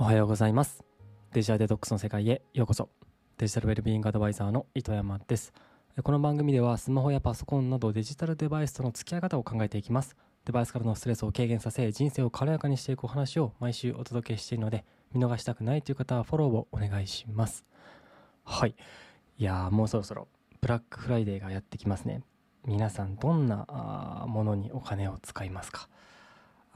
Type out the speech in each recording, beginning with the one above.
おはようございます。デジタルデトックスの世界へようこそ。デジタルウェルビーイングアドバイザーの糸山です。この番組ではスマホやパソコンなどデジタルデバイスとの付き合い方を考えていきます。デバイスからのストレスを軽減させ人生を軽やかにしていくお話を毎週お届けしているので見逃したくないという方はフォローをお願いします。はい。いやーもうそろそろブラックフライデーがやってきますね。皆さんどんなものにお金を使いますか？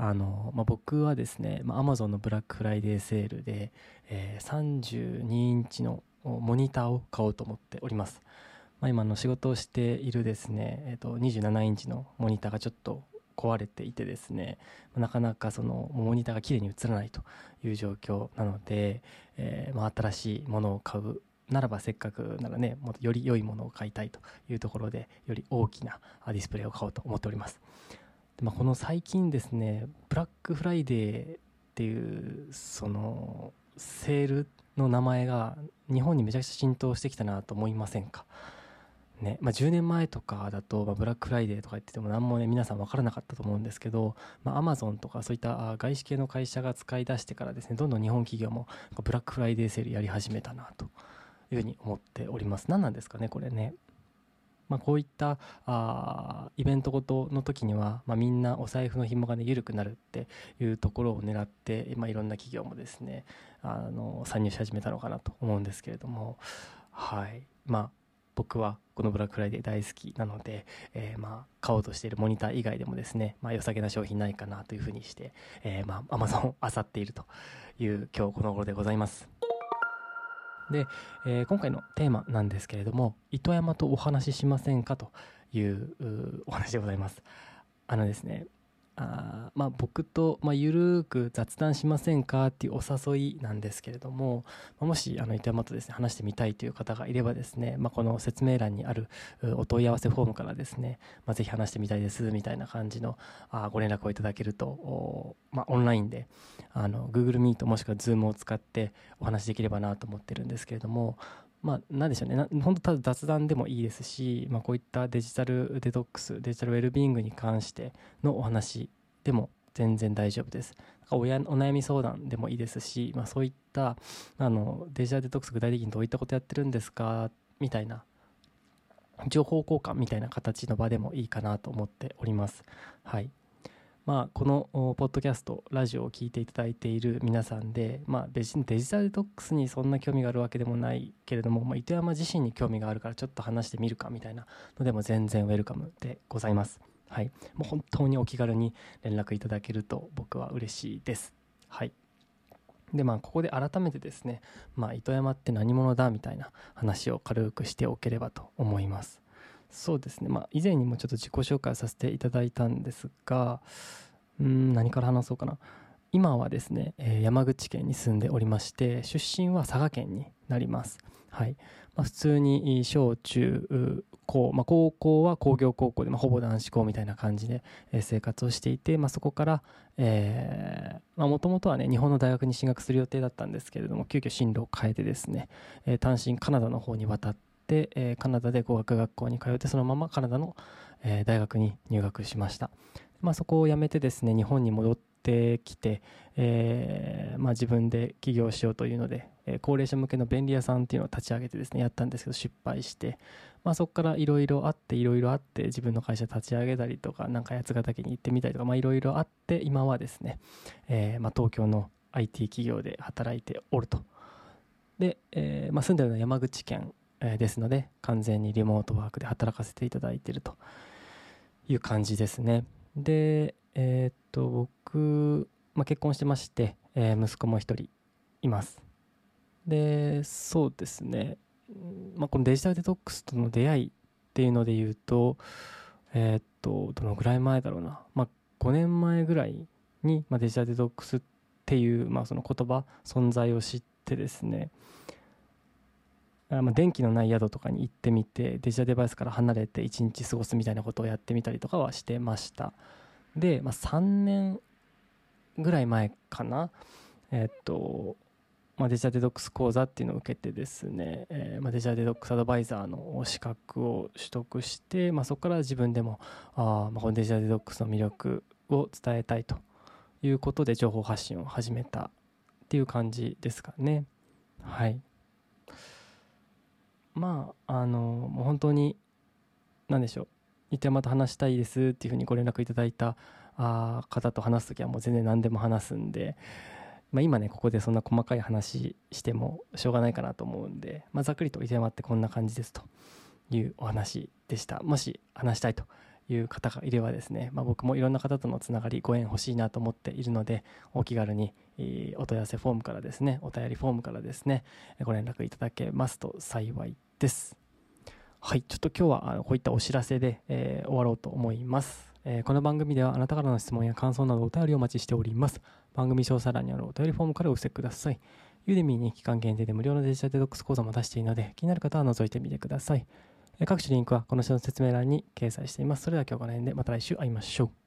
あの、まあ、僕はですね、まあ、Amazon のブラックフライデーセールで、えー、32インチのモニターを買おうと思っております。まあ、今の仕事をしているですね、えー、と27インチのモニターがちょっと壊れていてですね、なかなかそのモニターが綺麗に映らないという状況なので、えー、まあ、新しいものを買うならばせっかくならね、もっとより良いものを買いたいというところで、より大きなディスプレイを買おうと思っております。まあ、この最近ですねブラックフライデーっていうそのセールの名前が日本にめちゃくちゃ浸透してきたなと思いませんか？ねまあ、10年前とかだと、まあ、ブラックフライデーとか言ってても何もね皆さん分からなかったと思うんですけど、まあ、アマゾンとかそういった外資系の会社が使い出してからですねどんどん日本企業もブラックフライデーセールやり始めたなというふうに思っております。何なんですかねこれね。まあ、こういったあイベントごとの時には、まあ、みんなお財布の紐がね緩くなるっていうところを狙って、まあ、いろんな企業もですねあの参入し始めたのかなと思うんですけれどもはいまあ僕はこのブラックフライデー大好きなので、えー、まあ買おうとしているモニター以外でもですね、まあ、良さげな商品ないかなというふうにして、えー、まあ Amazon を漁っているという今日この頃でございます。で、えー、今回のテーマなんですけれども糸山とお話ししませんかというお話でございます。あのですねあまあ、僕と、まあ、ゆるく雑談しませんかっていうお誘いなんですけれども、まあ、もしあの糸山とですね話してみたいという方がいればですね、まあ、この説明欄にあるお問い合わせフォームからですね、まあ、ぜひ話してみたいですみたいな感じのあご連絡をいただけるとまあ、オンラインであの Google Meet もしくは Zoom を使ってお話できればなと思ってるんですけれども、まあ、なんでしょうね。本当ただ雑談でもいいですし、まあ、こういったデジタルデトックス、デジタルウェルビーイングに関してのお話でも全然大丈夫です。おやお悩み相談でもいいですし、まあ、そういったあのデジタルデトックス具体的にどういったことやってるんですかみたいな情報交換みたいな形の場でもいいかなと思っております。はい。まあ、このポッドキャストラジオを聴いていただいている皆さんで、まあ、別にデジタルデトックスにそんな興味があるわけでもないけれども、まあ、糸山自身に興味があるからちょっと話してみるかみたいなのでも全然ウェルカムでございます。はい、もう本当にお気軽に連絡いただけると僕は嬉しいです。はい。でまあここで改めてですね、まあ、糸山って何者だみたいな話を軽くしておければと思います。そうですね、まあ、以前にもちょっと自己紹介させていただいたんですが、うん、何から話そうかな。今はですね、え山口県に住んでおりまして、出身は佐賀県になります。はい。まあ、普通に小中高、まあ、高校は工業高校で、まあ、ほぼ男子校みたいな感じで、え生活をしていて、まあ、そこから、えー、もともとはね、日本の大学に進学する予定だったんですけれども、急遽進路を変えてですね、えー、単身カナダの方に渡って、で、えー、カナダで語学学校に通ってそのままカナダの、えー、大学に入学しました、まあ、そこを辞めてですね日本に戻ってきて、えーまあ、自分で起業しようというので、えー、高齢者向けの便利屋さんっていうのを立ち上げてですねやったんですけど失敗して、まあ、そこからいろいろあっていろいろあって自分の会社立ち上げたりとかなんか八ヶ岳に行ってみたりとかいろいろあって今はですね、えーまあ、東京の IT 企業で働いておると。で、えーまあ、住んでるのは山口県ですので完全にリモートワークで働かせていただいているという感じですね。でえー、っと僕、まあ、結婚してまして、えー、息子も一人います。でそうですね、まあ、このデジタルデトックスとの出会いっていうので言うとえー、っとどのぐらい前だろうな、まあ、5年前ぐらいに、まあ、デジタルデトックスっていう、まあ、その言葉存在を知ってですね。まあ、電気のない宿とかに行ってみてデジタルデバイスから離れて一日過ごすみたいなことをやってみたりとかはしてました。で、まあ、3年ぐらい前かな。えっと、まあ、デジタルデトックス講座っていうのを受けてですね、えーまあ、デジタルデトックスアドバイザーの資格を取得して、まあ、そこから自分でもあ、まあ、このデジタルデトックスの魅力を伝えたいということで情報発信を始めたっていう感じですかね。はい。まああのもう本当に何でしょう。糸山と話したいですっていうふうにご連絡いただいたあ方と話す時はもう全然何でも話すんで、まあ、今ねここでそんな細かい話してもしょうがないかなと思うんで、まあ、ざっくりと糸山ってこんな感じですというお話でした。もし話したいという方がいればですね、まあ、僕もいろんな方とのつながりご縁欲しいなと思っているのでお気軽にお問い合わせフォームからですねお便りフォームからですねご連絡いただけますと幸いですはいちょっと今日はあのこういったお知らせで、えー、終わろうと思いますえー、この番組ではあなたからの質問や感想などお便りをお待ちしております。番組詳細欄にあるお便りフォームからお寄せください。ユーデミーに期間限定で無料のデジタルデトックス講座も出しているので、気になる方は覗いてみてください。各種リンクはこの下の説明欄に掲載しています。それでは今日この辺でまた来週会いましょう。